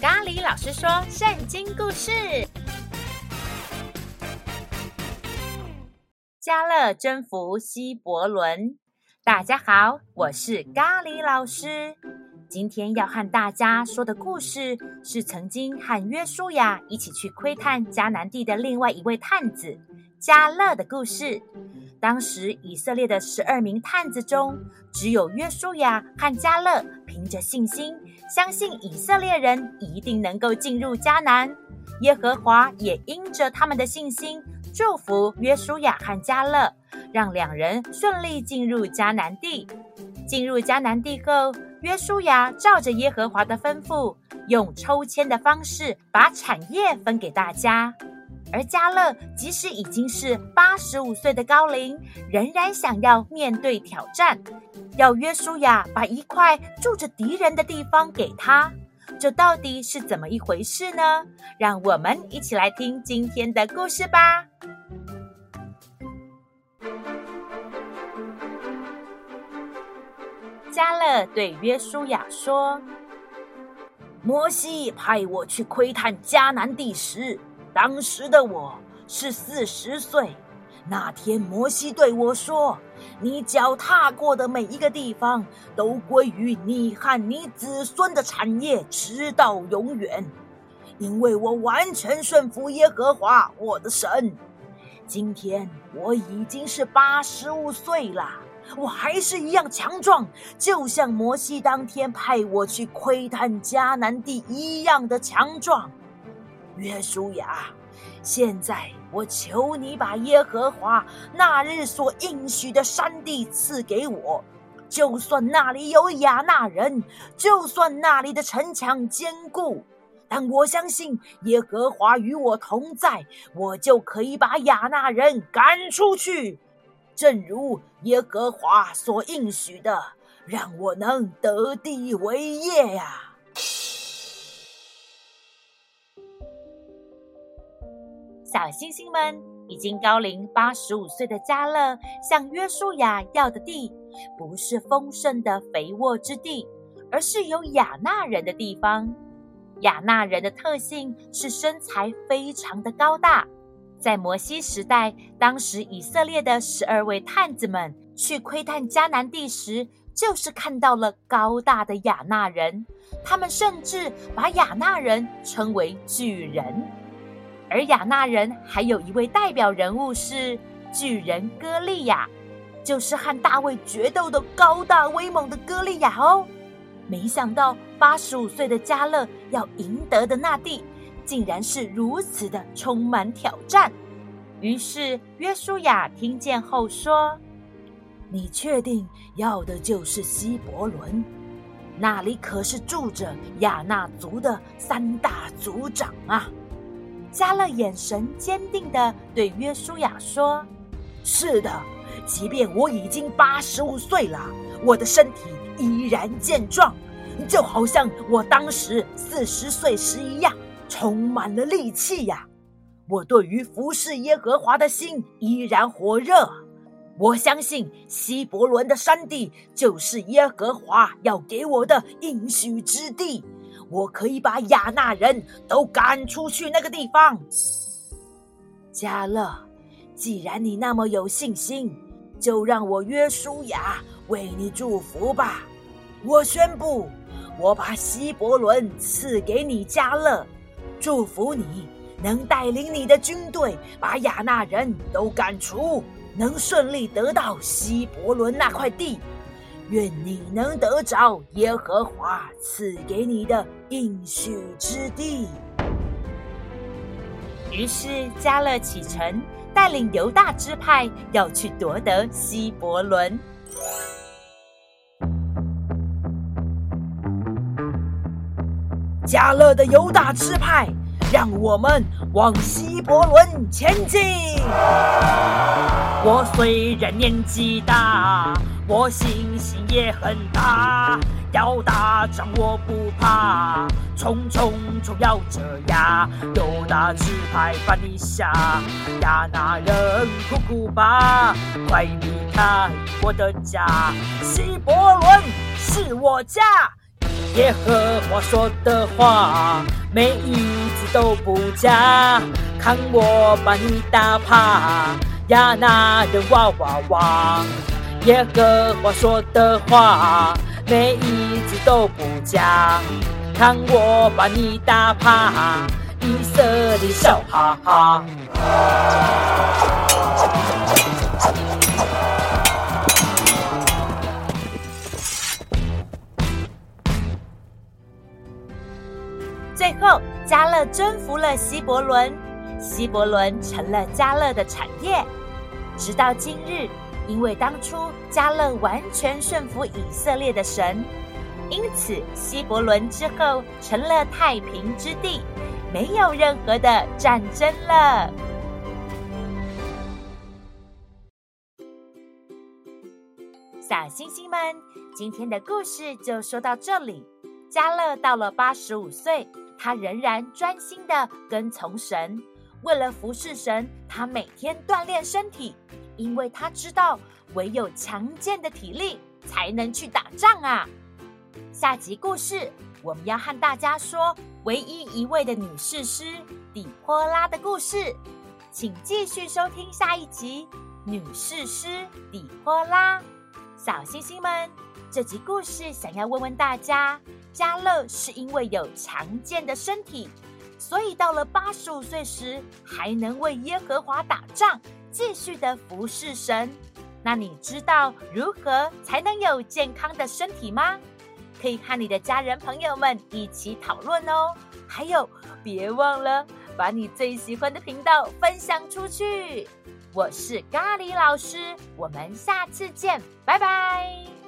咖喱老师说圣经故事：迦勒征服希伯伦。大家好，我是咖喱老师。今天要和大家说的故事是曾经和约书亚一起去窥探迦南地的另外一位探子加勒的故事。当时以色列的十二名探子中，只有约书亚和迦勒凭着信心，相信以色列人一定能够进入迦南。耶和华也因着他们的信心，祝福约书亚和迦勒，让两人顺利进入迦南地。进入迦南地后，约书亚照着耶和华的吩咐，用抽签的方式把产业分给大家。而加勒即使已经是八十五岁的高龄，仍然想要面对挑战，要约书亚把一块住着敌人的地方给他。这到底是怎么一回事呢？让我们一起来听今天的故事吧。加勒对约书亚说：“摩西派我去窥探迦南地时，当时的我是四十岁。那天摩西对我说：‘你脚踏过的每一个地方，都归于你和你子孙的产业，直到永远。’因为我完全顺服耶和华我的神。今天我已经是八十五岁了。”我还是一样强壮，就像摩西当天派我去窥探迦南地一样的强壮。约书亚，现在我求你把耶和华那日所应许的山地赐给我，就算那里有亚纳人，就算那里的城墙坚固，但我相信耶和华与我同在，我就可以把亚纳人赶出去。正如耶和华所应许的，让我能得地为业呀、小星星们，已经高龄八十五岁的加勒向约书亚要的地，不是丰盛的肥沃之地，而是有亚纳人的地方。亚纳人的特性是身材非常的高大。在摩西时代，当时以色列的十二位探子们去窥探迦南地时，就是看到了高大的亚纳人。他们甚至把亚纳人称为巨人。而亚纳人还有一位代表人物是巨人歌利亚，就是和大卫决斗的高大威猛的歌利亚哦。没想到八十五岁的加勒要赢得的那地，竟然是如此的充满挑战，于是约书亚听见后说：“你确定要的就是希伯伦？那里可是住着亚纳族的三大族长啊！”加勒眼神坚定地对约书亚说：“是的，即便我已经八十五岁了，我的身体依然健壮，就好像我当时四十岁时一样。”充满了力气呀！我对于服侍耶和华的心依然火热。我相信希伯伦的山地就是耶和华要给我的应许之地。我可以把亚纳人都赶出去那个地方。加勒，既然你那么有信心，就让我约书亚为你祝福吧。我宣布，我把希伯伦赐给你，加勒。祝福你能带领你的军队把亚纳人都赶出，能顺利得到希伯伦那块地。愿你能得着耶和华赐给你的应许之地。于是迦勒启程，带领犹大支派要去夺得希伯仑。迦勒的犹大支派，让我们往希伯伦前进。我虽然年纪大，我信心也很大，要打仗我不怕，冲冲冲要这样，犹大纸牌把你下，亚那人哭哭吧，快离开我的家，希伯伦是我家。耶和华说的话，每一字都不假。看我把你打趴，亚那人哇哇哇！耶和华说的话，每一句都不假。看我把你打趴，以色列笑哈哈。最后，加勒征服了希伯伦，希伯伦成了加勒的产业。直到今日，因为当初加勒完全顺服以色列的神，因此希伯伦之后成了太平之地，没有任何的战争了。小星星们，今天的故事就说到这里。加勒到了八十五岁。他仍然专心的跟从神，为了服侍神，他每天锻炼身体，因为他知道唯有强健的体力才能去打仗啊。下集故事我们要和大家说唯一一位的女士师底波拉的故事，请继续收听下一集《女士师底波拉》。小星星们，这集故事想要问问大家。加勒是因为有强健的身体，所以到了八十五岁时还能为耶和华打仗，继续的服侍神。那你知道如何才能有健康的身体吗？可以和你的家人朋友们一起讨论哦。还有，别忘了把你最喜欢的频道分享出去。我是咖喱老师，我们下次见，拜拜。